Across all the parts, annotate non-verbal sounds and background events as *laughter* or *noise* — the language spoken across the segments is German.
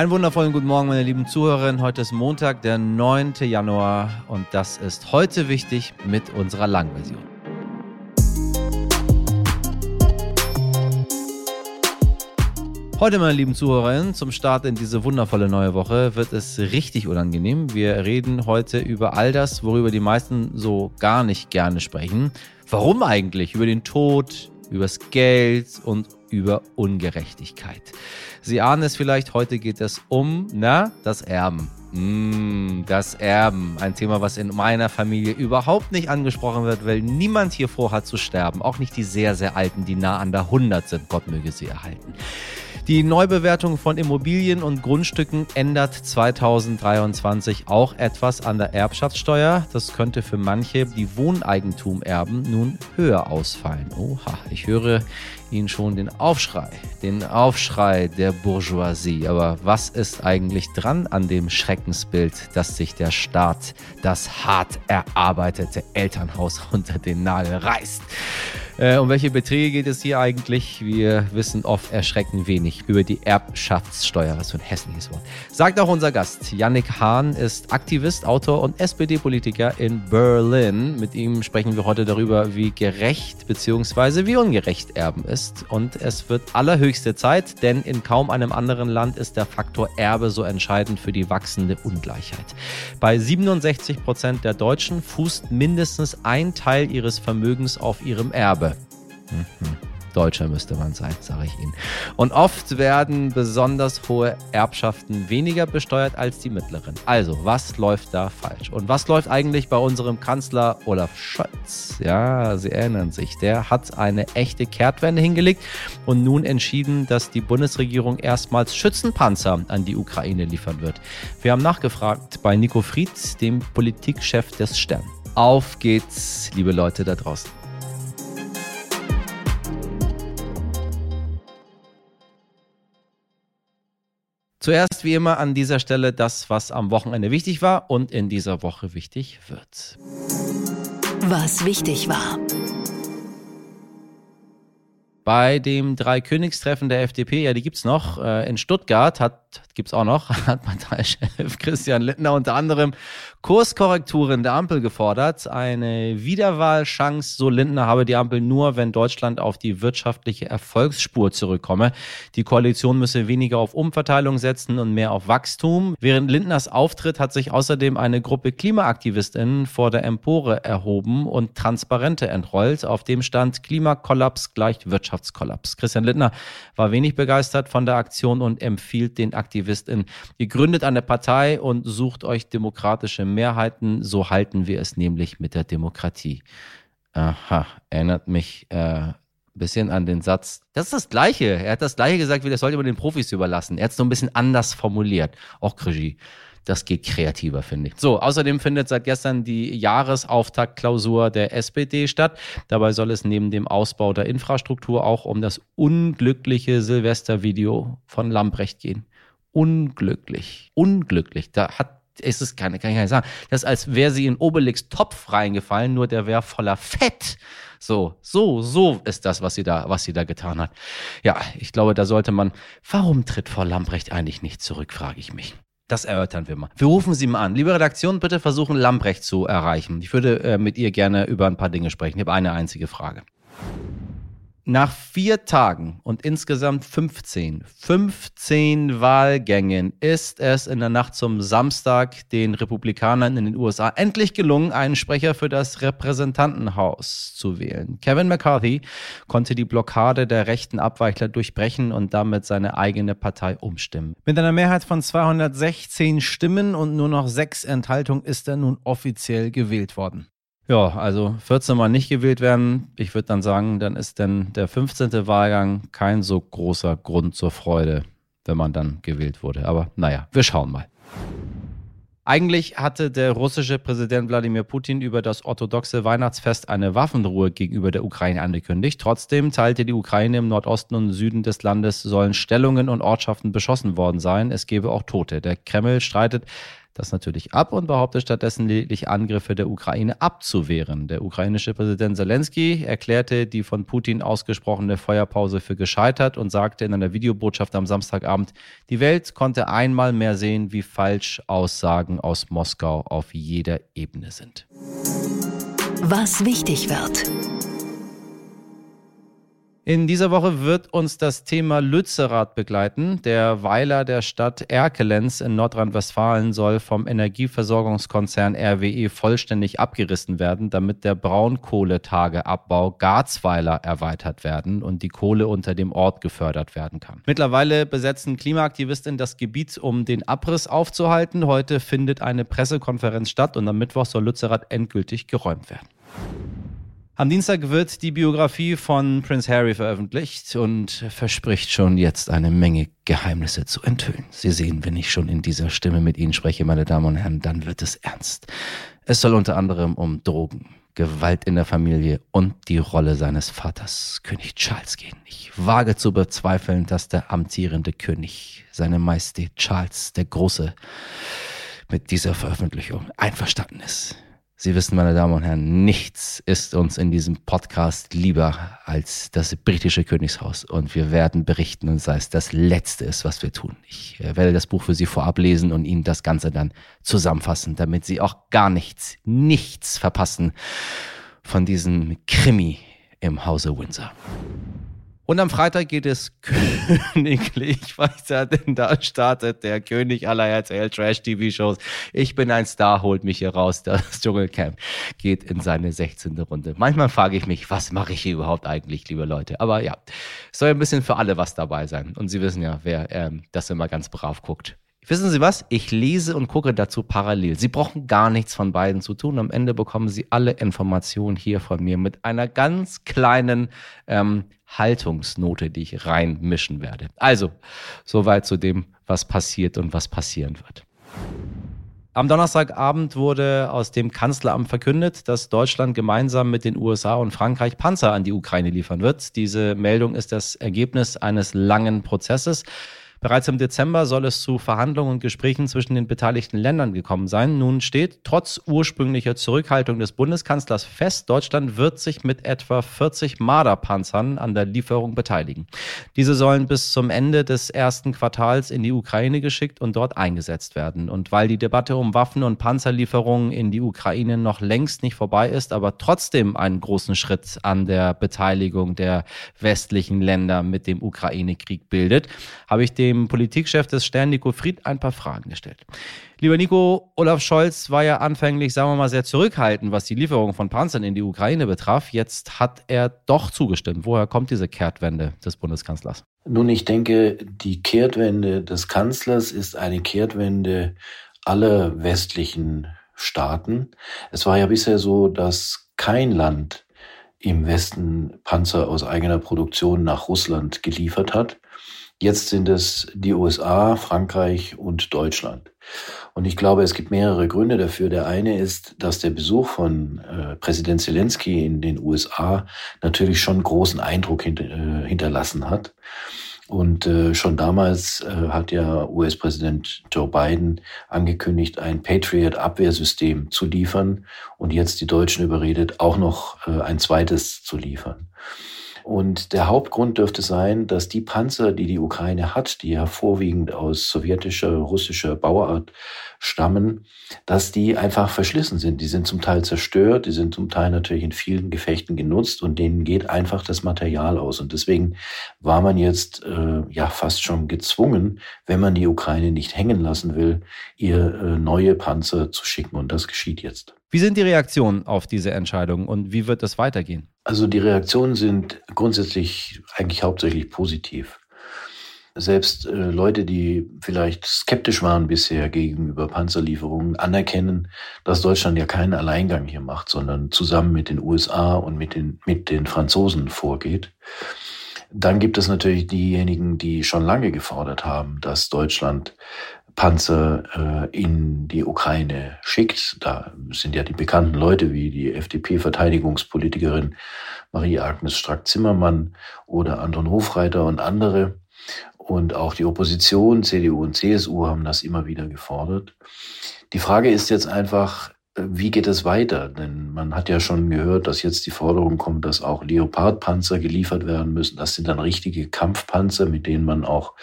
Einen wundervollen guten Morgen, meine lieben Zuhörerinnen. Heute ist Montag, der 9. Januar und das ist heute wichtig mit unserer Langversion. Heute, meine lieben Zuhörerinnen, zum Start in diese wundervolle neue Woche wird es richtig unangenehm. Wir reden heute über all das, worüber die meisten so gar nicht gerne sprechen. Warum eigentlich? Über den Tod, übers Geld und über Ungerechtigkeit. Sie ahnen es vielleicht, heute geht es um, na, das Erben. Mm, das Erben, ein Thema, was in meiner Familie überhaupt nicht angesprochen wird, weil niemand hier vorhat zu sterben. Auch nicht die sehr, sehr Alten, die nah an der 100 sind. Gott möge sie erhalten. Die Neubewertung von Immobilien und Grundstücken ändert 2023 auch etwas an der Erbschaftssteuer. Das könnte für manche, die Wohneigentum erben, nun höher ausfallen. Oha, ich höre Ihnen schon den Aufschrei, den Aufschrei der Bourgeoisie. Aber was ist eigentlich dran an dem Schreckensbild, dass sich der Staat das hart erarbeitete Elternhaus *laughs* unter den Nagel reißt? Äh, um welche Beträge geht es hier eigentlich? Wir wissen oft erschreckend wenig über die Erbschaftssteuer. Was für ein hässliches Wort. Sagt auch unser Gast. Yannick Hahn ist Aktivist, Autor und SPD-Politiker in Berlin. Mit ihm sprechen wir heute darüber, wie gerecht bzw. wie ungerecht Erben ist. Und es wird allerhöchste Zeit, denn in kaum einem anderen Land ist der Faktor Erbe so entscheidend für die wachsende Ungleichheit. Bei 67 Prozent der Deutschen fußt mindestens ein Teil ihres Vermögens auf ihrem Erbe. Deutscher müsste man sein, sage ich Ihnen. Und oft werden besonders hohe Erbschaften weniger besteuert als die mittleren. Also, was läuft da falsch? Und was läuft eigentlich bei unserem Kanzler Olaf Scholz? Ja, Sie erinnern sich, der hat eine echte Kehrtwende hingelegt und nun entschieden, dass die Bundesregierung erstmals Schützenpanzer an die Ukraine liefern wird. Wir haben nachgefragt bei Nico Fried, dem Politikchef des Stern. Auf geht's, liebe Leute da draußen. Zuerst wie immer an dieser Stelle das, was am Wochenende wichtig war und in dieser Woche wichtig wird. Was wichtig war. Bei dem Dreikönigstreffen der FDP, ja, die gibt es noch, äh, in Stuttgart hat, gibt es auch noch, *laughs* hat Parteichef Christian Lindner unter anderem Kurskorrekturen der Ampel gefordert. Eine Wiederwahlchance, so Lindner, habe die Ampel nur, wenn Deutschland auf die wirtschaftliche Erfolgsspur zurückkomme. Die Koalition müsse weniger auf Umverteilung setzen und mehr auf Wachstum. Während Lindners Auftritt hat sich außerdem eine Gruppe KlimaaktivistInnen vor der Empore erhoben und Transparente entrollt. Auf dem stand Klimakollaps gleich Wirtschaft. Wirtschaftskollaps. Christian Littner war wenig begeistert von der Aktion und empfiehlt den AktivistInnen, ihr gründet eine Partei und sucht euch demokratische Mehrheiten, so halten wir es nämlich mit der Demokratie. Aha, erinnert mich äh, bisschen an den Satz. Das ist das Gleiche. Er hat das Gleiche gesagt, wie das sollte man den Profis überlassen. Er hat es nur ein bisschen anders formuliert. Auch Regie. Das geht kreativer, finde ich. So, außerdem findet seit gestern die Jahresauftaktklausur der SPD statt. Dabei soll es neben dem Ausbau der Infrastruktur auch um das unglückliche Silvestervideo von Lambrecht gehen. Unglücklich. Unglücklich. Da hat ist es keine, kann ich gar nicht sagen. Das ist, als wäre sie in Obelix Topf reingefallen, nur der wäre voller Fett. So, so, so ist das, was sie da, was sie da getan hat. Ja, ich glaube, da sollte man, warum tritt Frau Lambrecht eigentlich nicht zurück, frage ich mich. Das erörtern wir mal. Wir rufen Sie mal an. Liebe Redaktion, bitte versuchen, Lambrecht zu erreichen. Ich würde äh, mit ihr gerne über ein paar Dinge sprechen. Ich habe eine einzige Frage. Nach vier Tagen und insgesamt 15, 15 Wahlgängen ist es in der Nacht zum Samstag den Republikanern in den USA endlich gelungen, einen Sprecher für das Repräsentantenhaus zu wählen. Kevin McCarthy konnte die Blockade der rechten Abweichler durchbrechen und damit seine eigene Partei umstimmen. Mit einer Mehrheit von 216 Stimmen und nur noch sechs Enthaltungen ist er nun offiziell gewählt worden. Ja, also 14 Mal nicht gewählt werden. Ich würde dann sagen, dann ist denn der 15. Wahlgang kein so großer Grund zur Freude, wenn man dann gewählt wurde. Aber naja, wir schauen mal. Eigentlich hatte der russische Präsident Wladimir Putin über das orthodoxe Weihnachtsfest eine Waffenruhe gegenüber der Ukraine angekündigt. Trotzdem teilte die Ukraine im Nordosten und Süden des Landes sollen Stellungen und Ortschaften beschossen worden sein. Es gebe auch Tote. Der Kreml streitet das natürlich ab und behauptet stattdessen lediglich Angriffe der Ukraine abzuwehren. Der ukrainische Präsident Zelensky erklärte die von Putin ausgesprochene Feuerpause für gescheitert und sagte in einer Videobotschaft am Samstagabend, die Welt konnte einmal mehr sehen, wie falsch Aussagen aus Moskau auf jeder Ebene sind. Was wichtig wird. In dieser Woche wird uns das Thema Lützerath begleiten. Der Weiler der Stadt Erkelenz in Nordrhein-Westfalen soll vom Energieversorgungskonzern RWE vollständig abgerissen werden, damit der Braunkohletageabbau Garzweiler erweitert werden und die Kohle unter dem Ort gefördert werden kann. Mittlerweile besetzen Klimaaktivistinnen das Gebiet, um den Abriss aufzuhalten. Heute findet eine Pressekonferenz statt und am Mittwoch soll Lützerath endgültig geräumt werden. Am Dienstag wird die Biografie von Prince Harry veröffentlicht und verspricht schon jetzt eine Menge Geheimnisse zu enthüllen. Sie sehen, wenn ich schon in dieser Stimme mit Ihnen spreche, meine Damen und Herren, dann wird es ernst. Es soll unter anderem um Drogen, Gewalt in der Familie und die Rolle seines Vaters, König Charles, gehen. Ich wage zu bezweifeln, dass der amtierende König, seine Majestät Charles der Große, mit dieser Veröffentlichung einverstanden ist. Sie wissen, meine Damen und Herren, nichts ist uns in diesem Podcast lieber als das britische Königshaus. Und wir werden berichten und sei es das Letzte ist, was wir tun. Ich äh, werde das Buch für Sie vorab lesen und Ihnen das Ganze dann zusammenfassen, damit Sie auch gar nichts, nichts verpassen von diesem Krimi im Hause Windsor. Und am Freitag geht es *laughs* königlich weiter, denn da startet der König aller RTL Trash-TV-Shows. Ich bin ein Star, holt mich hier raus. Das Dschungelcamp geht in seine 16. Runde. Manchmal frage ich mich, was mache ich hier überhaupt eigentlich, liebe Leute? Aber ja, es soll ein bisschen für alle was dabei sein. Und Sie wissen ja, wer ähm, das immer ganz brav guckt. Wissen Sie was? Ich lese und gucke dazu parallel. Sie brauchen gar nichts von beiden zu tun. Am Ende bekommen Sie alle Informationen hier von mir mit einer ganz kleinen ähm, Haltungsnote, die ich reinmischen werde. Also, soweit zu dem, was passiert und was passieren wird. Am Donnerstagabend wurde aus dem Kanzleramt verkündet, dass Deutschland gemeinsam mit den USA und Frankreich Panzer an die Ukraine liefern wird. Diese Meldung ist das Ergebnis eines langen Prozesses. Bereits im Dezember soll es zu Verhandlungen und Gesprächen zwischen den beteiligten Ländern gekommen sein. Nun steht trotz ursprünglicher Zurückhaltung des Bundeskanzlers fest, Deutschland wird sich mit etwa 40 Marder-Panzern an der Lieferung beteiligen. Diese sollen bis zum Ende des ersten Quartals in die Ukraine geschickt und dort eingesetzt werden. Und weil die Debatte um Waffen- und Panzerlieferungen in die Ukraine noch längst nicht vorbei ist, aber trotzdem einen großen Schritt an der Beteiligung der westlichen Länder mit dem Ukraine-Krieg bildet, habe ich den dem Politikchef des Stern, Nico Fried, ein paar Fragen gestellt. Lieber Nico, Olaf Scholz war ja anfänglich, sagen wir mal, sehr zurückhaltend, was die Lieferung von Panzern in die Ukraine betraf. Jetzt hat er doch zugestimmt. Woher kommt diese Kehrtwende des Bundeskanzlers? Nun, ich denke, die Kehrtwende des Kanzlers ist eine Kehrtwende aller westlichen Staaten. Es war ja bisher so, dass kein Land im Westen Panzer aus eigener Produktion nach Russland geliefert hat. Jetzt sind es die USA, Frankreich und Deutschland. Und ich glaube, es gibt mehrere Gründe dafür. Der eine ist, dass der Besuch von äh, Präsident Zelensky in den USA natürlich schon großen Eindruck hint äh, hinterlassen hat. Und äh, schon damals äh, hat ja US-Präsident Joe Biden angekündigt, ein Patriot-Abwehrsystem zu liefern und jetzt die Deutschen überredet, auch noch äh, ein zweites zu liefern. Und der Hauptgrund dürfte sein, dass die Panzer, die die Ukraine hat, die ja vorwiegend aus sowjetischer, russischer Bauart stammen, dass die einfach verschlissen sind. Die sind zum Teil zerstört, die sind zum Teil natürlich in vielen Gefechten genutzt und denen geht einfach das Material aus. Und deswegen war man jetzt äh, ja fast schon gezwungen, wenn man die Ukraine nicht hängen lassen will, ihr äh, neue Panzer zu schicken. Und das geschieht jetzt. Wie sind die Reaktionen auf diese Entscheidung und wie wird es weitergehen? Also die Reaktionen sind grundsätzlich eigentlich hauptsächlich positiv. Selbst äh, Leute, die vielleicht skeptisch waren bisher gegenüber Panzerlieferungen, anerkennen, dass Deutschland ja keinen Alleingang hier macht, sondern zusammen mit den USA und mit den, mit den Franzosen vorgeht. Dann gibt es natürlich diejenigen, die schon lange gefordert haben, dass Deutschland Panzer äh, in die Ukraine schickt. Da sind ja die bekannten Leute wie die FDP-Verteidigungspolitikerin Marie-Agnes Strack-Zimmermann oder Anton Hofreiter und andere. Und auch die Opposition, CDU und CSU, haben das immer wieder gefordert. Die Frage ist jetzt einfach, wie geht es weiter? Denn man hat ja schon gehört, dass jetzt die Forderung kommt, dass auch Leopardpanzer geliefert werden müssen. Das sind dann richtige Kampfpanzer, mit denen man auch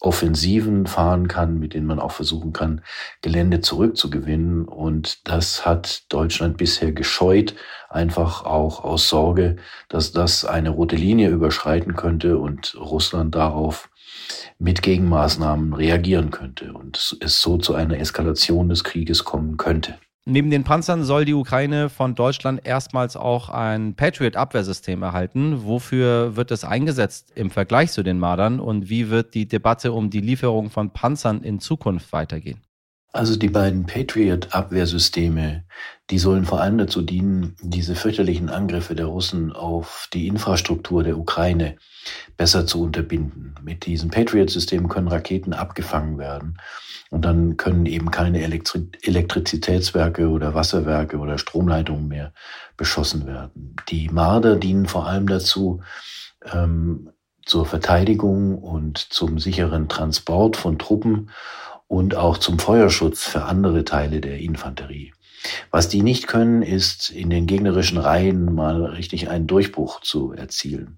Offensiven fahren kann, mit denen man auch versuchen kann, Gelände zurückzugewinnen. Und das hat Deutschland bisher gescheut, einfach auch aus Sorge, dass das eine rote Linie überschreiten könnte und Russland darauf mit Gegenmaßnahmen reagieren könnte und es so zu einer Eskalation des Krieges kommen könnte. Neben den Panzern soll die Ukraine von Deutschland erstmals auch ein Patriot-Abwehrsystem erhalten. Wofür wird es eingesetzt im Vergleich zu den Mardern und wie wird die Debatte um die Lieferung von Panzern in Zukunft weitergehen? Also die beiden Patriot-Abwehrsysteme, die sollen vor allem dazu dienen, diese fürchterlichen Angriffe der Russen auf die Infrastruktur der Ukraine besser zu unterbinden. Mit diesen Patriot-Systemen können Raketen abgefangen werden und dann können eben keine Elektri Elektrizitätswerke oder Wasserwerke oder Stromleitungen mehr beschossen werden. Die Marder dienen vor allem dazu, ähm, zur Verteidigung und zum sicheren Transport von Truppen und auch zum Feuerschutz für andere Teile der Infanterie. Was die nicht können, ist in den gegnerischen Reihen mal richtig einen Durchbruch zu erzielen.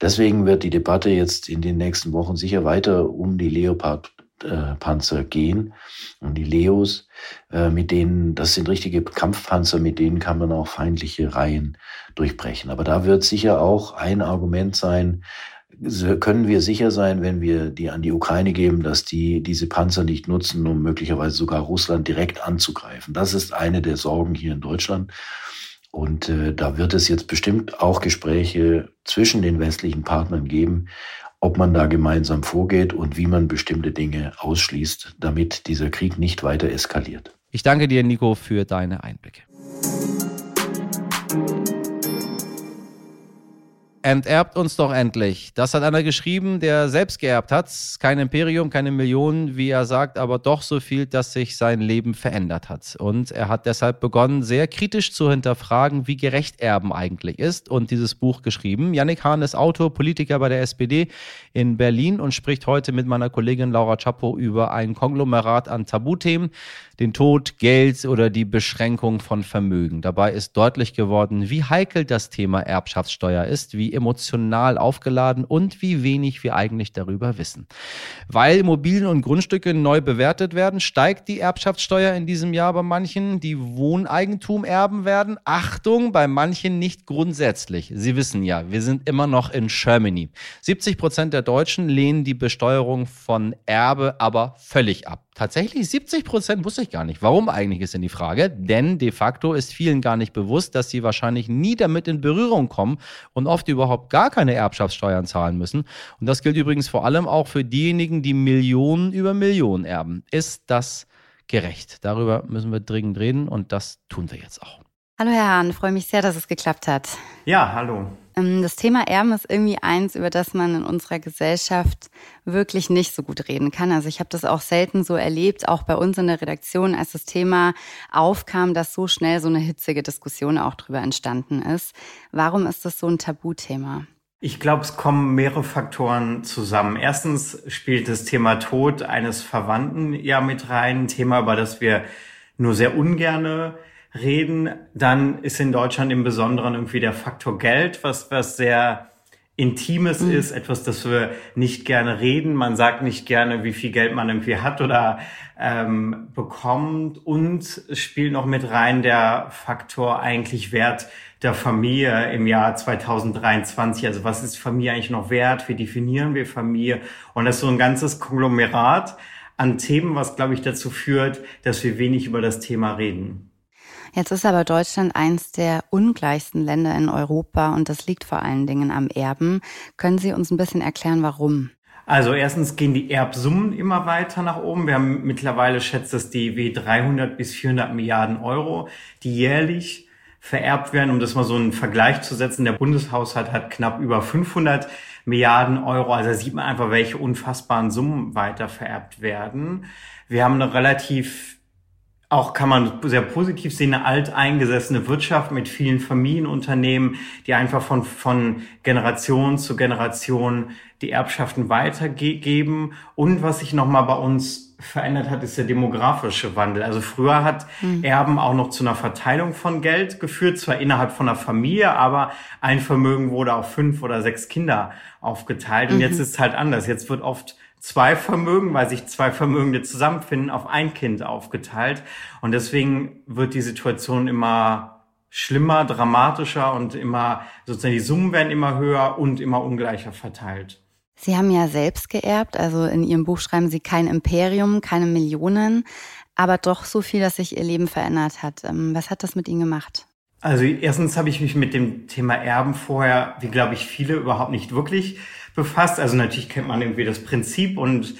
Deswegen wird die Debatte jetzt in den nächsten Wochen sicher weiter um die Leopard-Panzer gehen und die Leos, äh, mit denen, das sind richtige Kampfpanzer, mit denen kann man auch feindliche Reihen durchbrechen. Aber da wird sicher auch ein Argument sein, können wir sicher sein, wenn wir die an die Ukraine geben, dass die diese Panzer nicht nutzen, um möglicherweise sogar Russland direkt anzugreifen. Das ist eine der Sorgen hier in Deutschland. Und äh, da wird es jetzt bestimmt auch Gespräche zwischen den westlichen Partnern geben, ob man da gemeinsam vorgeht und wie man bestimmte Dinge ausschließt, damit dieser Krieg nicht weiter eskaliert. Ich danke dir, Nico, für deine Einblicke. Enterbt uns doch endlich. Das hat einer geschrieben, der selbst geerbt hat. Kein Imperium, keine Millionen, wie er sagt, aber doch so viel, dass sich sein Leben verändert hat. Und er hat deshalb begonnen, sehr kritisch zu hinterfragen, wie gerecht Erben eigentlich ist und dieses Buch geschrieben. Yannick Hahn ist Autor, Politiker bei der SPD in Berlin und spricht heute mit meiner Kollegin Laura Chapo über ein Konglomerat an Tabuthemen, den Tod, Geld oder die Beschränkung von Vermögen. Dabei ist deutlich geworden, wie heikel das Thema Erbschaftssteuer ist, wie emotional aufgeladen und wie wenig wir eigentlich darüber wissen. Weil Immobilien und Grundstücke neu bewertet werden, steigt die Erbschaftssteuer in diesem Jahr bei manchen, die Wohneigentum erben werden. Achtung, bei manchen nicht grundsätzlich. Sie wissen ja, wir sind immer noch in Germany. 70 Prozent der Deutschen lehnen die Besteuerung von Erbe aber völlig ab. Tatsächlich 70 Prozent wusste ich gar nicht. Warum eigentlich ist denn die Frage? Denn de facto ist vielen gar nicht bewusst, dass sie wahrscheinlich nie damit in Berührung kommen und oft überhaupt gar keine Erbschaftssteuern zahlen müssen. Und das gilt übrigens vor allem auch für diejenigen, die Millionen über Millionen erben. Ist das gerecht? Darüber müssen wir dringend reden und das tun wir jetzt auch. Hallo Herr Hahn, freue mich sehr, dass es geklappt hat. Ja, hallo. Ähm, das Thema Erben ist irgendwie eins, über das man in unserer Gesellschaft wirklich nicht so gut reden kann. Also ich habe das auch selten so erlebt, auch bei uns in der Redaktion, als das Thema aufkam, dass so schnell so eine hitzige Diskussion auch drüber entstanden ist. Warum ist das so ein Tabuthema? Ich glaube, es kommen mehrere Faktoren zusammen. Erstens spielt das Thema Tod eines Verwandten ja mit rein, ein Thema, über das wir nur sehr ungerne reden, dann ist in Deutschland im Besonderen irgendwie der Faktor Geld, was, was sehr Intimes mhm. ist, etwas, das wir nicht gerne reden. Man sagt nicht gerne, wie viel Geld man irgendwie hat oder ähm, bekommt. Und es spielt noch mit rein der Faktor eigentlich Wert der Familie im Jahr 2023. Also was ist Familie eigentlich noch wert? Wie definieren wir Familie? Und das ist so ein ganzes Konglomerat an Themen, was, glaube ich, dazu führt, dass wir wenig über das Thema reden. Jetzt ist aber Deutschland eins der ungleichsten Länder in Europa und das liegt vor allen Dingen am Erben. Können Sie uns ein bisschen erklären, warum? Also erstens gehen die Erbsummen immer weiter nach oben. Wir haben mittlerweile schätzt das DIW 300 bis 400 Milliarden Euro, die jährlich vererbt werden. Um das mal so einen Vergleich zu setzen, der Bundeshaushalt hat knapp über 500 Milliarden Euro. Also da sieht man einfach, welche unfassbaren Summen weiter vererbt werden. Wir haben eine relativ auch kann man sehr positiv sehen, eine alteingesessene Wirtschaft mit vielen Familienunternehmen, die einfach von, von Generation zu Generation die Erbschaften weitergeben. Und was sich nochmal bei uns verändert hat, ist der demografische Wandel. Also früher hat mhm. Erben auch noch zu einer Verteilung von Geld geführt, zwar innerhalb von einer Familie, aber ein Vermögen wurde auf fünf oder sechs Kinder aufgeteilt. Und mhm. jetzt ist es halt anders. Jetzt wird oft zwei Vermögen, weil sich zwei Vermögende zusammenfinden, auf ein Kind aufgeteilt. Und deswegen wird die Situation immer schlimmer, dramatischer und immer, sozusagen die Summen werden immer höher und immer ungleicher verteilt. Sie haben ja selbst geerbt, also in Ihrem Buch schreiben Sie kein Imperium, keine Millionen, aber doch so viel, dass sich Ihr Leben verändert hat. Ähm, was hat das mit Ihnen gemacht? Also erstens habe ich mich mit dem Thema Erben vorher, wie glaube ich viele, überhaupt nicht wirklich befasst. Also natürlich kennt man irgendwie das Prinzip und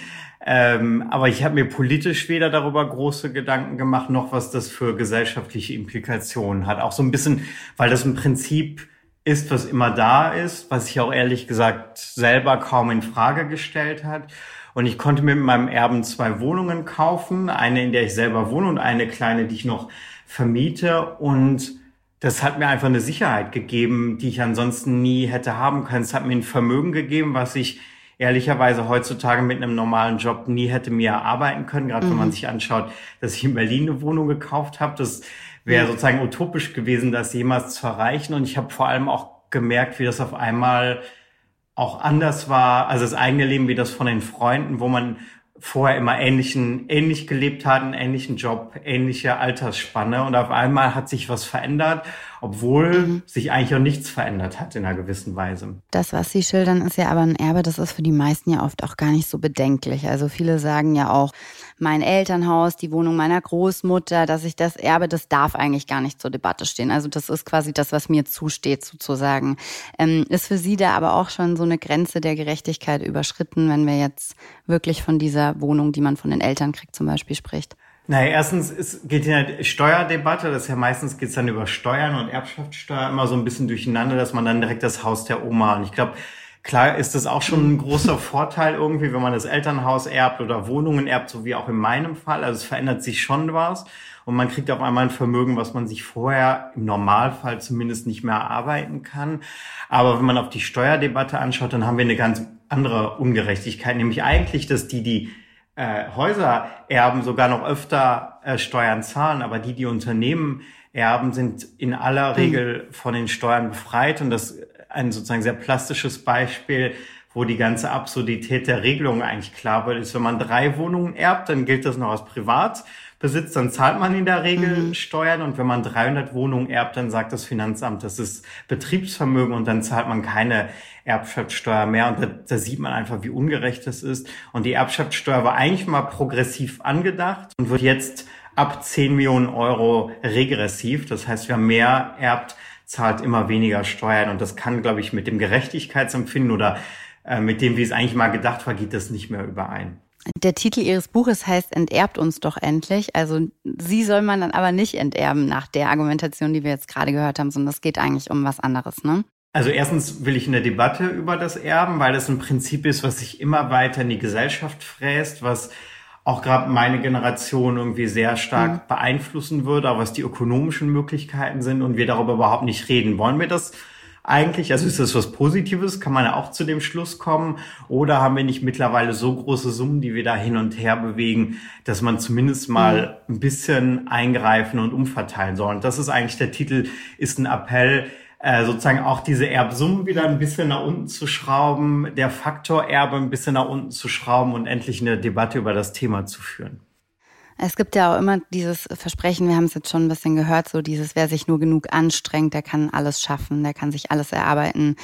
ähm, aber ich habe mir politisch weder darüber große Gedanken gemacht, noch was das für gesellschaftliche Implikationen hat. Auch so ein bisschen, weil das ein Prinzip ist, was immer da ist, was sich auch ehrlich gesagt selber kaum in Frage gestellt hat. Und ich konnte mir mit meinem Erben zwei Wohnungen kaufen, eine, in der ich selber wohne und eine kleine, die ich noch vermiete. Und das hat mir einfach eine Sicherheit gegeben, die ich ansonsten nie hätte haben können. Es hat mir ein Vermögen gegeben, was ich ehrlicherweise heutzutage mit einem normalen Job nie hätte mir erarbeiten können. Gerade mhm. wenn man mhm. sich anschaut, dass ich in Berlin eine Wohnung gekauft habe. Das wäre sozusagen utopisch gewesen, das jemals zu erreichen. Und ich habe vor allem auch gemerkt, wie das auf einmal auch anders war, also das eigene Leben wie das von den Freunden, wo man vorher immer ähnlichen, ähnlich gelebt hat, einen ähnlichen Job, ähnliche Altersspanne. Und auf einmal hat sich was verändert obwohl sich eigentlich auch nichts verändert hat in einer gewissen Weise. Das, was Sie schildern, ist ja aber ein Erbe, das ist für die meisten ja oft auch gar nicht so bedenklich. Also viele sagen ja auch, mein Elternhaus, die Wohnung meiner Großmutter, dass ich das erbe, das darf eigentlich gar nicht zur Debatte stehen. Also das ist quasi das, was mir zusteht sozusagen. Ähm, ist für Sie da aber auch schon so eine Grenze der Gerechtigkeit überschritten, wenn wir jetzt wirklich von dieser Wohnung, die man von den Eltern kriegt, zum Beispiel spricht? Naja, erstens ist, geht in der Steuerdebatte, das ist ja meistens geht's dann über Steuern und Erbschaftssteuer immer so ein bisschen durcheinander, dass man dann direkt das Haus der Oma und ich glaube, klar ist das auch schon ein großer Vorteil irgendwie, wenn man das Elternhaus erbt oder Wohnungen erbt, so wie auch in meinem Fall. Also es verändert sich schon was und man kriegt auf einmal ein Vermögen, was man sich vorher im Normalfall zumindest nicht mehr erarbeiten kann. Aber wenn man auf die Steuerdebatte anschaut, dann haben wir eine ganz andere Ungerechtigkeit, nämlich eigentlich, dass die, die äh, Häuser erben, sogar noch öfter äh, Steuern zahlen, aber die, die Unternehmen erben, sind in aller hm. Regel von den Steuern befreit. Und das ein sozusagen sehr plastisches Beispiel, wo die ganze Absurdität der Regelung eigentlich klar wird, ist, wenn man drei Wohnungen erbt, dann gilt das noch als privat besitzt, dann zahlt man in der Regel mhm. Steuern und wenn man 300 Wohnungen erbt, dann sagt das Finanzamt, das ist Betriebsvermögen und dann zahlt man keine Erbschaftssteuer mehr und da, da sieht man einfach, wie ungerecht das ist. Und die Erbschaftssteuer war eigentlich mal progressiv angedacht und wird jetzt ab 10 Millionen Euro regressiv. Das heißt, wer mehr erbt, zahlt immer weniger Steuern und das kann, glaube ich, mit dem Gerechtigkeitsempfinden oder äh, mit dem, wie es eigentlich mal gedacht war, geht das nicht mehr überein. Der Titel Ihres Buches heißt Enterbt uns doch endlich. Also Sie soll man dann aber nicht enterben nach der Argumentation, die wir jetzt gerade gehört haben, sondern es geht eigentlich um was anderes, ne? Also erstens will ich eine Debatte über das Erben, weil das ein Prinzip ist, was sich immer weiter in die Gesellschaft fräst, was auch gerade meine Generation irgendwie sehr stark mhm. beeinflussen würde, auch was die ökonomischen Möglichkeiten sind und wir darüber überhaupt nicht reden. Wollen wir das eigentlich? Also ist das was Positives? Kann man ja auch zu dem Schluss kommen? Oder haben wir nicht mittlerweile so große Summen, die wir da hin und her bewegen, dass man zumindest mal mhm. ein bisschen eingreifen und umverteilen soll? Und das ist eigentlich der Titel, ist ein Appell, äh, sozusagen auch diese Erbsummen wieder ein bisschen nach unten zu schrauben, der Faktor Erbe ein bisschen nach unten zu schrauben und endlich eine Debatte über das Thema zu führen. Es gibt ja auch immer dieses Versprechen, wir haben es jetzt schon ein bisschen gehört, so dieses, wer sich nur genug anstrengt, der kann alles schaffen, der kann sich alles erarbeiten.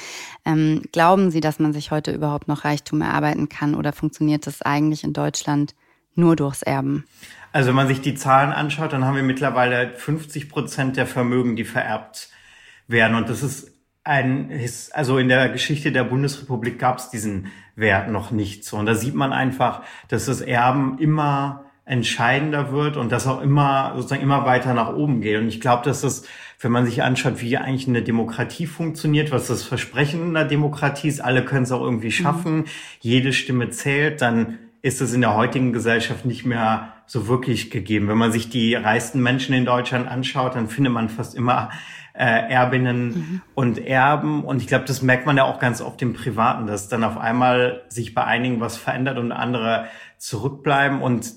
Ähm, glauben Sie, dass man sich heute überhaupt noch Reichtum erarbeiten kann oder funktioniert das eigentlich in Deutschland nur durchs Erben? Also wenn man sich die Zahlen anschaut, dann haben wir mittlerweile 50 Prozent der Vermögen, die vererbt werden. Und das ist ein, also in der Geschichte der Bundesrepublik gab es diesen Wert noch nicht so. Und da sieht man einfach, dass das Erben immer entscheidender wird und das auch immer sozusagen immer weiter nach oben geht. Und ich glaube, dass das, wenn man sich anschaut, wie eigentlich eine Demokratie funktioniert, was das Versprechen einer Demokratie ist, alle können es auch irgendwie mhm. schaffen, mhm. jede Stimme zählt, dann ist es in der heutigen Gesellschaft nicht mehr so wirklich gegeben. Wenn man sich die reichsten Menschen in Deutschland anschaut, dann findet man fast immer äh, Erbinnen mhm. und Erben. Und ich glaube, das merkt man ja auch ganz oft im Privaten, dass dann auf einmal sich bei einigen was verändert und andere zurückbleiben. Und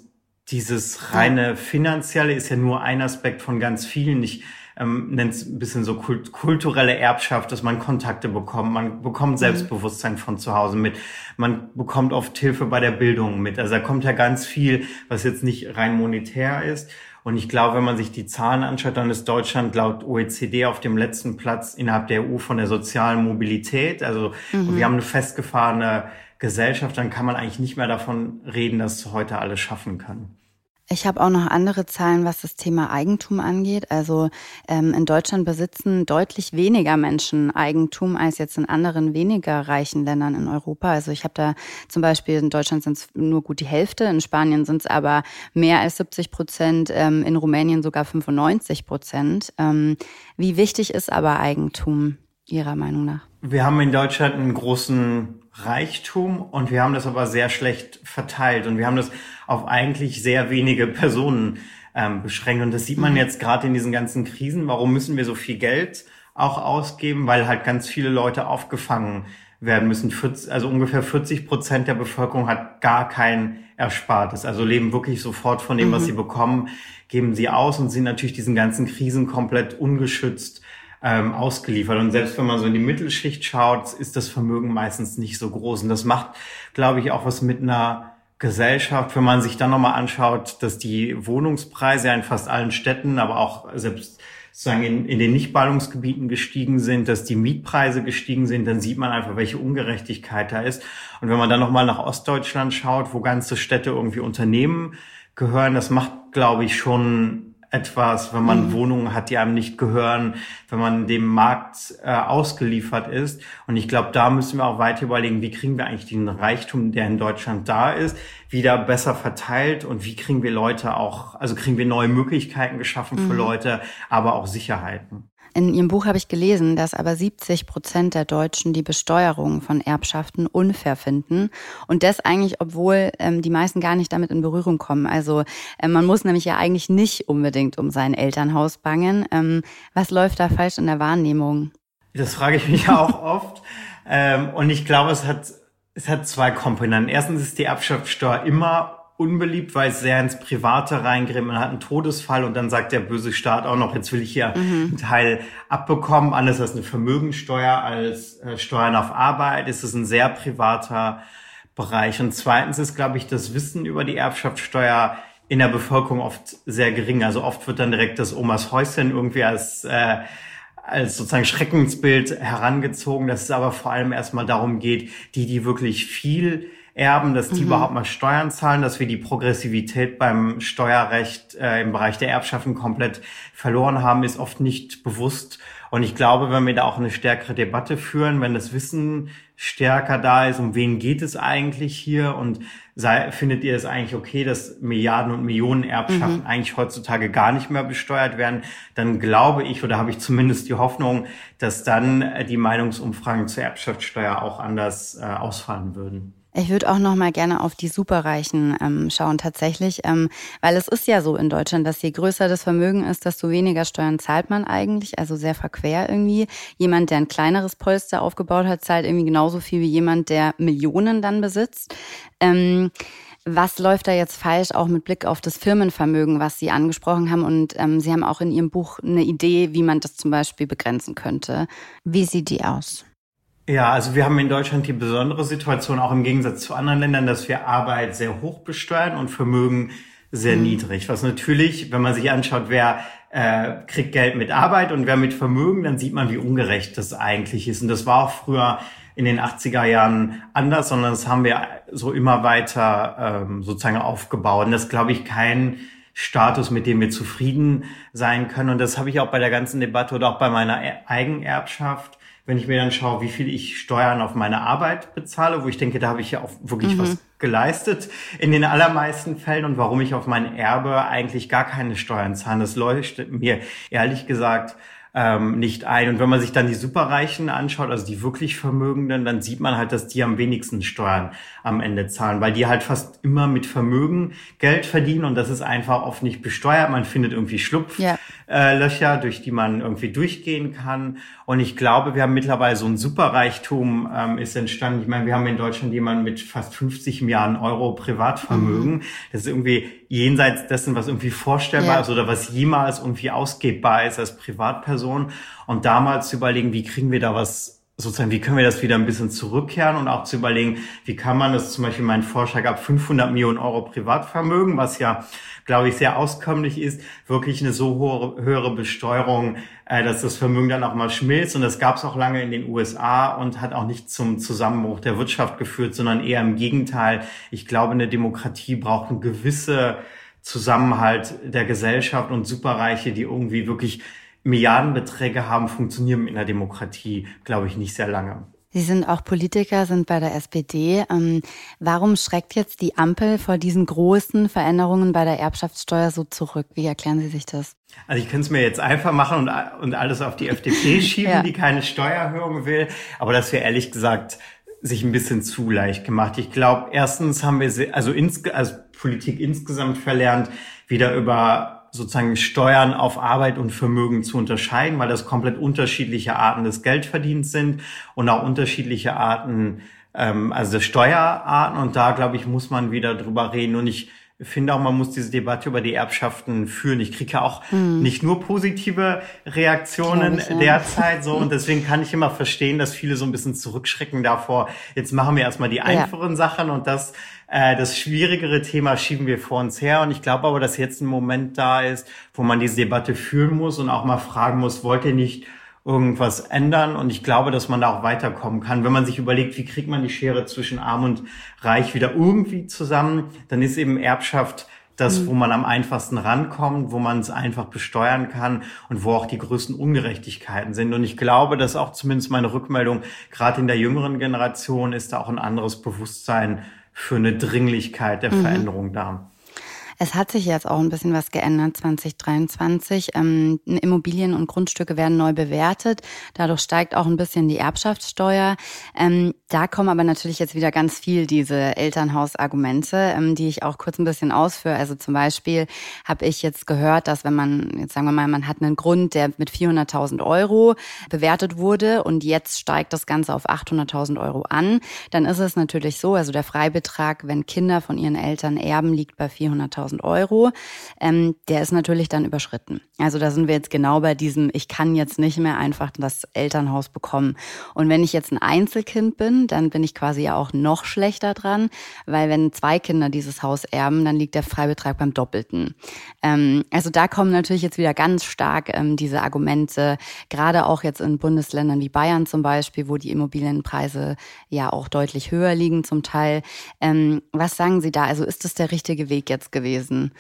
dieses reine finanzielle ist ja nur ein Aspekt von ganz vielen. Ich ähm, nennt es ein bisschen so kult kulturelle Erbschaft, dass man Kontakte bekommt, man bekommt mhm. Selbstbewusstsein von zu Hause mit, man bekommt oft Hilfe bei der Bildung mit. Also da kommt ja ganz viel, was jetzt nicht rein monetär ist. Und ich glaube, wenn man sich die Zahlen anschaut, dann ist Deutschland laut OECD auf dem letzten Platz innerhalb der EU von der sozialen Mobilität. Also mhm. wir haben eine festgefahrene Gesellschaft, dann kann man eigentlich nicht mehr davon reden, dass heute alles schaffen kann. Ich habe auch noch andere Zahlen, was das Thema Eigentum angeht. Also ähm, in Deutschland besitzen deutlich weniger Menschen Eigentum als jetzt in anderen weniger reichen Ländern in Europa. Also ich habe da zum Beispiel in Deutschland sind es nur gut die Hälfte, in Spanien sind es aber mehr als 70 Prozent, ähm, in Rumänien sogar 95 Prozent. Ähm, wie wichtig ist aber Eigentum Ihrer Meinung nach? Wir haben in Deutschland einen großen Reichtum und wir haben das aber sehr schlecht verteilt und wir haben das auf eigentlich sehr wenige Personen ähm, beschränkt. Und das sieht man mhm. jetzt gerade in diesen ganzen Krisen. Warum müssen wir so viel Geld auch ausgeben? Weil halt ganz viele Leute aufgefangen werden müssen. Also ungefähr 40 Prozent der Bevölkerung hat gar kein Erspartes, also leben wirklich sofort von dem, mhm. was sie bekommen, geben sie aus und sind natürlich diesen ganzen Krisen komplett ungeschützt ähm, ausgeliefert. Und selbst wenn man so in die Mittelschicht schaut, ist das Vermögen meistens nicht so groß. Und das macht, glaube ich, auch was mit einer Gesellschaft, wenn man sich dann nochmal anschaut, dass die Wohnungspreise in fast allen Städten, aber auch selbst sozusagen in, in den Nichtballungsgebieten gestiegen sind, dass die Mietpreise gestiegen sind, dann sieht man einfach, welche Ungerechtigkeit da ist. Und wenn man dann nochmal nach Ostdeutschland schaut, wo ganze Städte irgendwie Unternehmen gehören, das macht, glaube ich, schon etwas, wenn man mhm. Wohnungen hat, die einem nicht gehören, wenn man dem Markt äh, ausgeliefert ist. Und ich glaube, da müssen wir auch weiter überlegen, wie kriegen wir eigentlich den Reichtum, der in Deutschland da ist, wieder besser verteilt und wie kriegen wir Leute auch, also kriegen wir neue Möglichkeiten geschaffen für mhm. Leute, aber auch Sicherheiten. In Ihrem Buch habe ich gelesen, dass aber 70 Prozent der Deutschen die Besteuerung von Erbschaften unfair finden. Und das eigentlich, obwohl ähm, die meisten gar nicht damit in Berührung kommen. Also äh, man muss nämlich ja eigentlich nicht unbedingt um sein Elternhaus bangen. Ähm, was läuft da falsch in der Wahrnehmung? Das frage ich mich ja *laughs* auch oft. Ähm, und ich glaube, es hat, es hat zwei Komponenten. Erstens ist die Erbschaftssteuer immer unbeliebt, weil es sehr ins Private reingreift. Man hat einen Todesfall und dann sagt der böse Staat auch noch, jetzt will ich hier mhm. einen Teil abbekommen. Anders als eine Vermögensteuer, als äh, Steuern auf Arbeit ist es ein sehr privater Bereich. Und zweitens ist, glaube ich, das Wissen über die Erbschaftssteuer in der Bevölkerung oft sehr gering. Also oft wird dann direkt das Omas Häuschen irgendwie als äh, als sozusagen Schreckensbild herangezogen, dass es aber vor allem erstmal darum geht, die, die wirklich viel erben, dass die mhm. überhaupt mal Steuern zahlen, dass wir die Progressivität beim Steuerrecht äh, im Bereich der Erbschaften komplett verloren haben, ist oft nicht bewusst. Und ich glaube, wenn wir da auch eine stärkere Debatte führen, wenn das Wissen stärker da ist, um wen geht es eigentlich hier und sei, findet ihr es eigentlich okay, dass Milliarden und Millionen Erbschaften mhm. eigentlich heutzutage gar nicht mehr besteuert werden, dann glaube ich oder habe ich zumindest die Hoffnung, dass dann die Meinungsumfragen zur Erbschaftssteuer auch anders äh, ausfallen würden. Ich würde auch noch mal gerne auf die Superreichen ähm, schauen tatsächlich, ähm, weil es ist ja so in Deutschland, dass je größer das Vermögen ist, desto weniger Steuern zahlt man eigentlich, also sehr verquer irgendwie. Jemand, der ein kleineres Polster aufgebaut hat, zahlt irgendwie genauso viel wie jemand, der Millionen dann besitzt. Ähm, was läuft da jetzt falsch, auch mit Blick auf das Firmenvermögen, was Sie angesprochen haben? Und ähm, Sie haben auch in Ihrem Buch eine Idee, wie man das zum Beispiel begrenzen könnte. Wie sieht die aus? Ja, also wir haben in Deutschland die besondere Situation, auch im Gegensatz zu anderen Ländern, dass wir Arbeit sehr hoch besteuern und Vermögen sehr mhm. niedrig. Was natürlich, wenn man sich anschaut, wer äh, kriegt Geld mit Arbeit und wer mit Vermögen, dann sieht man, wie ungerecht das eigentlich ist. Und das war auch früher in den 80er Jahren anders, sondern das haben wir so immer weiter ähm, sozusagen aufgebaut. Und das glaube ich kein Status, mit dem wir zufrieden sein können. Und das habe ich auch bei der ganzen Debatte oder auch bei meiner Eigenerbschaft wenn ich mir dann schaue, wie viel ich Steuern auf meine Arbeit bezahle, wo ich denke, da habe ich ja auch wirklich mhm. was geleistet in den allermeisten Fällen und warum ich auf mein Erbe eigentlich gar keine Steuern zahle. Das leuchtet mir ehrlich gesagt ähm, nicht ein. Und wenn man sich dann die Superreichen anschaut, also die wirklich Vermögenden, dann sieht man halt, dass die am wenigsten Steuern am Ende zahlen, weil die halt fast immer mit Vermögen Geld verdienen und das ist einfach oft nicht besteuert. Man findet irgendwie Schlupflöcher, ja. äh, durch die man irgendwie durchgehen kann. Und ich glaube, wir haben mittlerweile so ein Superreichtum ähm, ist entstanden. Ich meine, wir haben in Deutschland jemanden mit fast 50 Milliarden Euro Privatvermögen. Mhm. Das ist irgendwie jenseits dessen, was irgendwie vorstellbar ja. ist oder was jemals irgendwie ausgebbar ist als Privatperson. Und damals zu überlegen, wie kriegen wir da was sozusagen, wie können wir das wieder ein bisschen zurückkehren und auch zu überlegen, wie kann man das zum Beispiel, mein Vorschlag ab 500 Millionen Euro Privatvermögen, was ja, glaube ich, sehr auskömmlich ist, wirklich eine so hohe, höhere Besteuerung, äh, dass das Vermögen dann auch mal schmilzt. Und das gab es auch lange in den USA und hat auch nicht zum Zusammenbruch der Wirtschaft geführt, sondern eher im Gegenteil. Ich glaube, eine Demokratie braucht eine gewisse Zusammenhalt der Gesellschaft und Superreiche, die irgendwie wirklich Milliardenbeträge haben, funktionieren in der Demokratie, glaube ich, nicht sehr lange. Sie sind auch Politiker, sind bei der SPD. Ähm, warum schreckt jetzt die Ampel vor diesen großen Veränderungen bei der Erbschaftssteuer so zurück? Wie erklären Sie sich das? Also ich könnte es mir jetzt einfach machen und, und alles auf die FDP *laughs* schieben, ja. die keine Steuererhöhung will. Aber das wäre ehrlich gesagt sich ein bisschen zu leicht gemacht. Ich glaube, erstens haben wir also, ins, also Politik insgesamt verlernt, wieder über sozusagen Steuern auf Arbeit und Vermögen zu unterscheiden, weil das komplett unterschiedliche Arten des Geldverdienens sind und auch unterschiedliche Arten, ähm, also Steuerarten. Und da, glaube ich, muss man wieder drüber reden. Und ich finde auch, man muss diese Debatte über die Erbschaften führen. Ich kriege ja auch hm. nicht nur positive Reaktionen ich, ja. derzeit so *laughs* und deswegen kann ich immer verstehen, dass viele so ein bisschen zurückschrecken davor. Jetzt machen wir erstmal die einfachen ja. Sachen und das äh, das schwierigere Thema schieben wir vor uns her. Und ich glaube aber, dass jetzt ein Moment da ist, wo man diese Debatte führen muss und auch mal fragen muss, wollt ihr nicht irgendwas ändern? Und ich glaube, dass man da auch weiterkommen kann. Wenn man sich überlegt, wie kriegt man die Schere zwischen Arm und Reich wieder irgendwie zusammen, dann ist eben Erbschaft das, mhm. wo man am einfachsten rankommt, wo man es einfach besteuern kann und wo auch die größten Ungerechtigkeiten sind. Und ich glaube, dass auch zumindest meine Rückmeldung, gerade in der jüngeren Generation, ist da auch ein anderes Bewusstsein für eine Dringlichkeit der mhm. Veränderung da. Es hat sich jetzt auch ein bisschen was geändert 2023. Ähm, Immobilien und Grundstücke werden neu bewertet. Dadurch steigt auch ein bisschen die Erbschaftssteuer. Ähm, da kommen aber natürlich jetzt wieder ganz viel diese Elternhausargumente, ähm, die ich auch kurz ein bisschen ausführe. Also zum Beispiel habe ich jetzt gehört, dass wenn man, jetzt sagen wir mal, man hat einen Grund, der mit 400.000 Euro bewertet wurde und jetzt steigt das Ganze auf 800.000 Euro an, dann ist es natürlich so, also der Freibetrag, wenn Kinder von ihren Eltern erben, liegt bei 400.000 1000 Euro, ähm, der ist natürlich dann überschritten. Also da sind wir jetzt genau bei diesem, ich kann jetzt nicht mehr einfach das Elternhaus bekommen. Und wenn ich jetzt ein Einzelkind bin, dann bin ich quasi ja auch noch schlechter dran, weil wenn zwei Kinder dieses Haus erben, dann liegt der Freibetrag beim Doppelten. Ähm, also da kommen natürlich jetzt wieder ganz stark ähm, diese Argumente, gerade auch jetzt in Bundesländern wie Bayern zum Beispiel, wo die Immobilienpreise ja auch deutlich höher liegen zum Teil. Ähm, was sagen Sie da? Also ist das der richtige Weg jetzt gewesen? Gewesen?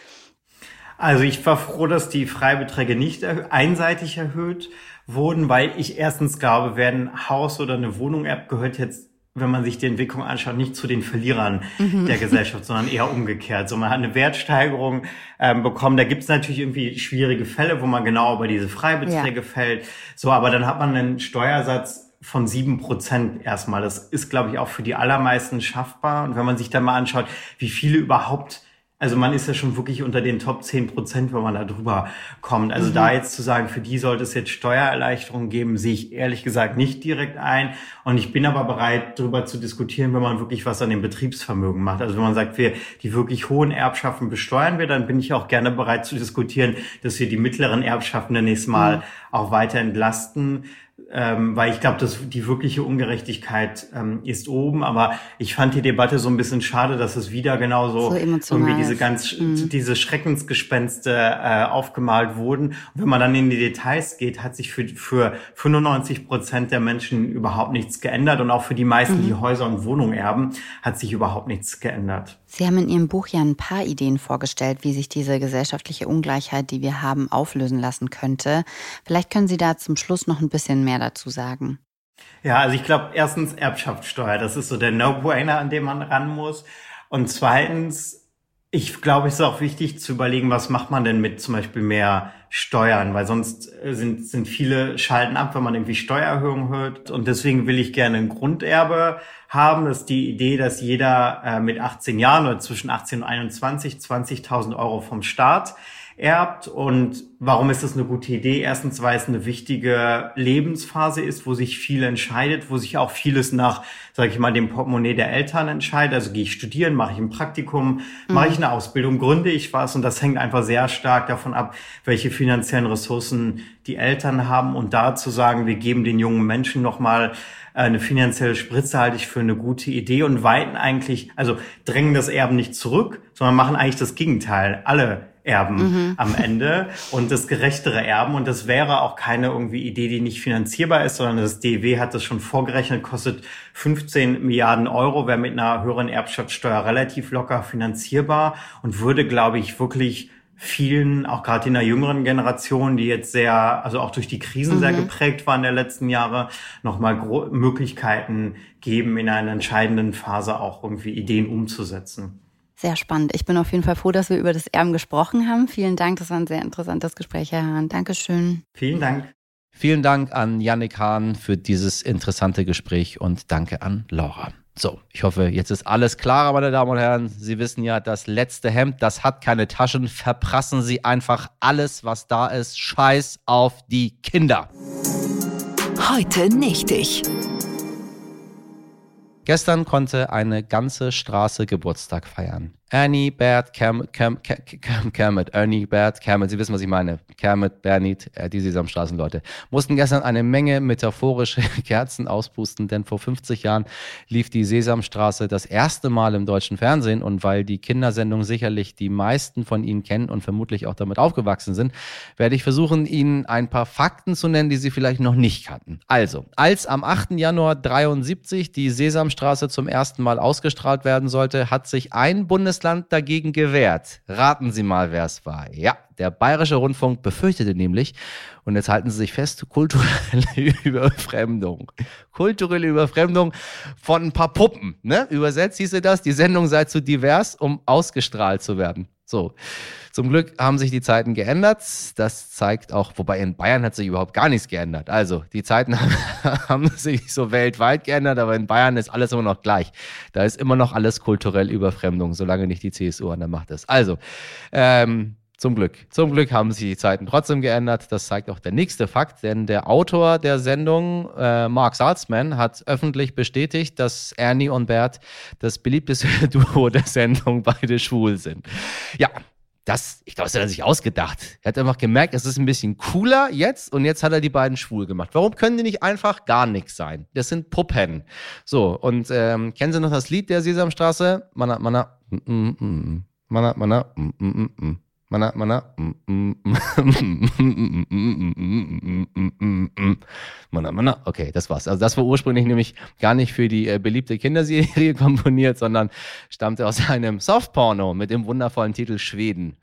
Also ich war froh, dass die Freibeträge nicht einseitig erhöht wurden, weil ich erstens glaube, wer ein Haus oder eine Wohnung-App gehört jetzt wenn man sich die Entwicklung anschaut, nicht zu den Verlierern mhm. der Gesellschaft, sondern eher umgekehrt. So, man hat eine Wertsteigerung ähm, bekommen. Da gibt es natürlich irgendwie schwierige Fälle, wo man genau über diese Freibeträge ja. fällt. So, aber dann hat man einen Steuersatz von sieben Prozent erstmal. Das ist, glaube ich, auch für die allermeisten schaffbar. Und wenn man sich dann mal anschaut, wie viele überhaupt also man ist ja schon wirklich unter den Top 10 Prozent, wenn man da drüber kommt. Also mhm. da jetzt zu sagen, für die sollte es jetzt Steuererleichterungen geben, sehe ich ehrlich gesagt nicht direkt ein. Und ich bin aber bereit, darüber zu diskutieren, wenn man wirklich was an dem Betriebsvermögen macht. Also wenn man sagt, wir die wirklich hohen Erbschaften besteuern wir, dann bin ich auch gerne bereit zu diskutieren, dass wir die mittleren Erbschaften dann nächstes Mal mhm. auch weiter entlasten ähm, weil ich glaube, dass die wirkliche Ungerechtigkeit ähm, ist oben. Aber ich fand die Debatte so ein bisschen schade, dass es wieder genauso so irgendwie diese ganz mhm. diese Schreckensgespenste äh, aufgemalt wurden. Und wenn man dann in die Details geht, hat sich für für 95 Prozent der Menschen überhaupt nichts geändert und auch für die meisten, mhm. die Häuser und Wohnungen erben, hat sich überhaupt nichts geändert. Sie haben in Ihrem Buch ja ein paar Ideen vorgestellt, wie sich diese gesellschaftliche Ungleichheit, die wir haben, auflösen lassen könnte. Vielleicht können Sie da zum Schluss noch ein bisschen mehr dazu sagen. Ja, also ich glaube, erstens Erbschaftssteuer, das ist so der No-Brainer, an dem man ran muss. Und zweitens, ich glaube, es ist auch wichtig zu überlegen, was macht man denn mit zum Beispiel mehr steuern, weil sonst äh, sind, sind viele schalten ab, wenn man irgendwie Steuererhöhungen hört. Und deswegen will ich gerne ein Grunderbe haben. Das ist die Idee, dass jeder äh, mit 18 Jahren oder zwischen 18 und 21 20.000 Euro vom Staat erbt. Und warum ist das eine gute Idee? Erstens, weil es eine wichtige Lebensphase ist, wo sich viel entscheidet, wo sich auch vieles nach, sage ich mal, dem Portemonnaie der Eltern entscheidet. Also gehe ich studieren, mache ich ein Praktikum, mhm. mache ich eine Ausbildung, gründe ich was. Und das hängt einfach sehr stark davon ab, welche finanziellen Ressourcen die Eltern haben. Und da zu sagen, wir geben den jungen Menschen nochmal eine finanzielle Spritze halte ich für eine gute Idee und weiten eigentlich, also drängen das Erben nicht zurück, sondern machen eigentlich das Gegenteil. Alle Erben mhm. am Ende und das gerechtere Erben. Und das wäre auch keine irgendwie Idee, die nicht finanzierbar ist, sondern das DEW hat das schon vorgerechnet, kostet 15 Milliarden Euro, wäre mit einer höheren Erbschaftssteuer relativ locker finanzierbar und würde, glaube ich, wirklich vielen, auch gerade in der jüngeren Generation, die jetzt sehr, also auch durch die Krisen mhm. sehr geprägt waren der letzten Jahre, nochmal Möglichkeiten geben, in einer entscheidenden Phase auch irgendwie Ideen umzusetzen. Sehr spannend. Ich bin auf jeden Fall froh, dass wir über das Erben gesprochen haben. Vielen Dank. Das war ein sehr interessantes Gespräch, Herr Hahn. Dankeschön. Vielen Dank. Vielen Dank an Yannick Hahn für dieses interessante Gespräch und danke an Laura. So, ich hoffe, jetzt ist alles klar, meine Damen und Herren. Sie wissen ja, das letzte Hemd, das hat keine Taschen. Verprassen Sie einfach alles, was da ist. Scheiß auf die Kinder. Heute nicht ich. Gestern konnte eine ganze Straße Geburtstag feiern. Ernie, Bert, Kermit, Kermit, Kermit, Bert, Kermit, Sie wissen, was ich meine. Kermit, Bernit, äh, die Sesamstraßenleute, mussten gestern eine Menge metaphorische *laughs* Kerzen auspusten, denn vor 50 Jahren lief die Sesamstraße das erste Mal im deutschen Fernsehen und weil die Kindersendung sicherlich die meisten von Ihnen kennen und vermutlich auch damit aufgewachsen sind, werde ich versuchen, Ihnen ein paar Fakten zu nennen, die Sie vielleicht noch nicht kannten. Also, als am 8. Januar 73 die Sesamstraße zum ersten Mal ausgestrahlt werden sollte, hat sich ein Bundesland Bundesland dagegen gewehrt. Raten Sie mal, wer es war. Ja, der Bayerische Rundfunk befürchtete nämlich, und jetzt halten Sie sich fest, kulturelle *laughs* Überfremdung. Kulturelle Überfremdung von ein paar Puppen. Ne? Übersetzt hieße das, die Sendung sei zu divers, um ausgestrahlt zu werden. So. Zum Glück haben sich die Zeiten geändert. Das zeigt auch, wobei in Bayern hat sich überhaupt gar nichts geändert. Also die Zeiten *laughs* haben sich so weltweit geändert, aber in Bayern ist alles immer noch gleich. Da ist immer noch alles kulturell Überfremdung, solange nicht die CSU an der Macht ist. Also, ähm, zum Glück. Zum Glück haben sich die Zeiten trotzdem geändert. Das zeigt auch der nächste Fakt, denn der Autor der Sendung, äh, Mark Salzman, hat öffentlich bestätigt, dass Ernie und Bert das beliebteste *laughs* Duo der Sendung beide schwul sind. Ja, das, ich glaube, das hat er sich ausgedacht. Er hat einfach gemerkt, es ist ein bisschen cooler jetzt und jetzt hat er die beiden schwul gemacht. Warum können die nicht einfach gar nichts sein? Das sind Puppen. So, und ähm, kennen Sie noch das Lied der Sesamstraße? Mana, mana, mm, mm, mm, mana, mana, mm, mm, mm. Mana, mana, mana, mana. Okay, das war's. Also das war ursprünglich nämlich gar nicht für die äh, beliebte Kinderserie komponiert, sondern stammte aus einem Softporno mit dem wundervollen Titel Schweden.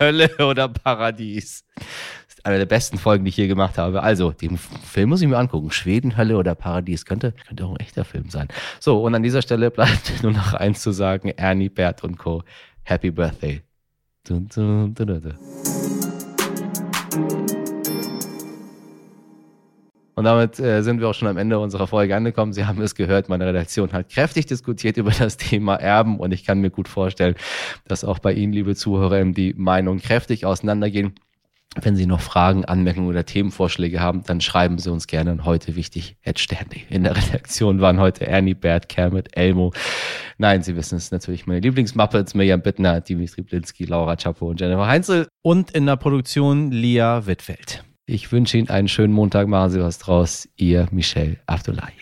Hölle oder Paradies. Das ist eine der besten Folgen, die ich je gemacht habe. Also, den Film muss ich mir angucken. Schweden, Hölle oder Paradies. Könnte, könnte auch ein echter Film sein. So, und an dieser Stelle bleibt nur noch eins zu sagen. Ernie, Bert und Co. Happy Birthday Dun, dun, dun, Und damit äh, sind wir auch schon am Ende unserer Folge angekommen. Sie haben es gehört, meine Redaktion hat kräftig diskutiert über das Thema Erben und ich kann mir gut vorstellen, dass auch bei Ihnen, liebe Zuhörer, die Meinungen kräftig auseinandergehen. Wenn Sie noch Fragen, Anmerkungen oder Themenvorschläge haben, dann schreiben Sie uns gerne an heute wichtig at Sternde. In der *laughs* Redaktion waren heute Ernie, Bert, Kermit, Elmo. Nein, Sie wissen es natürlich, meine Lieblingsmuppets, Mirjam Bittner, Dimitri Blinski, Laura Chapo und Jennifer Heinzel. Und in der Produktion Lia Wittfeld. Ich wünsche Ihnen einen schönen Montag, machen Sie was draus. Ihr Michel Abdullahi.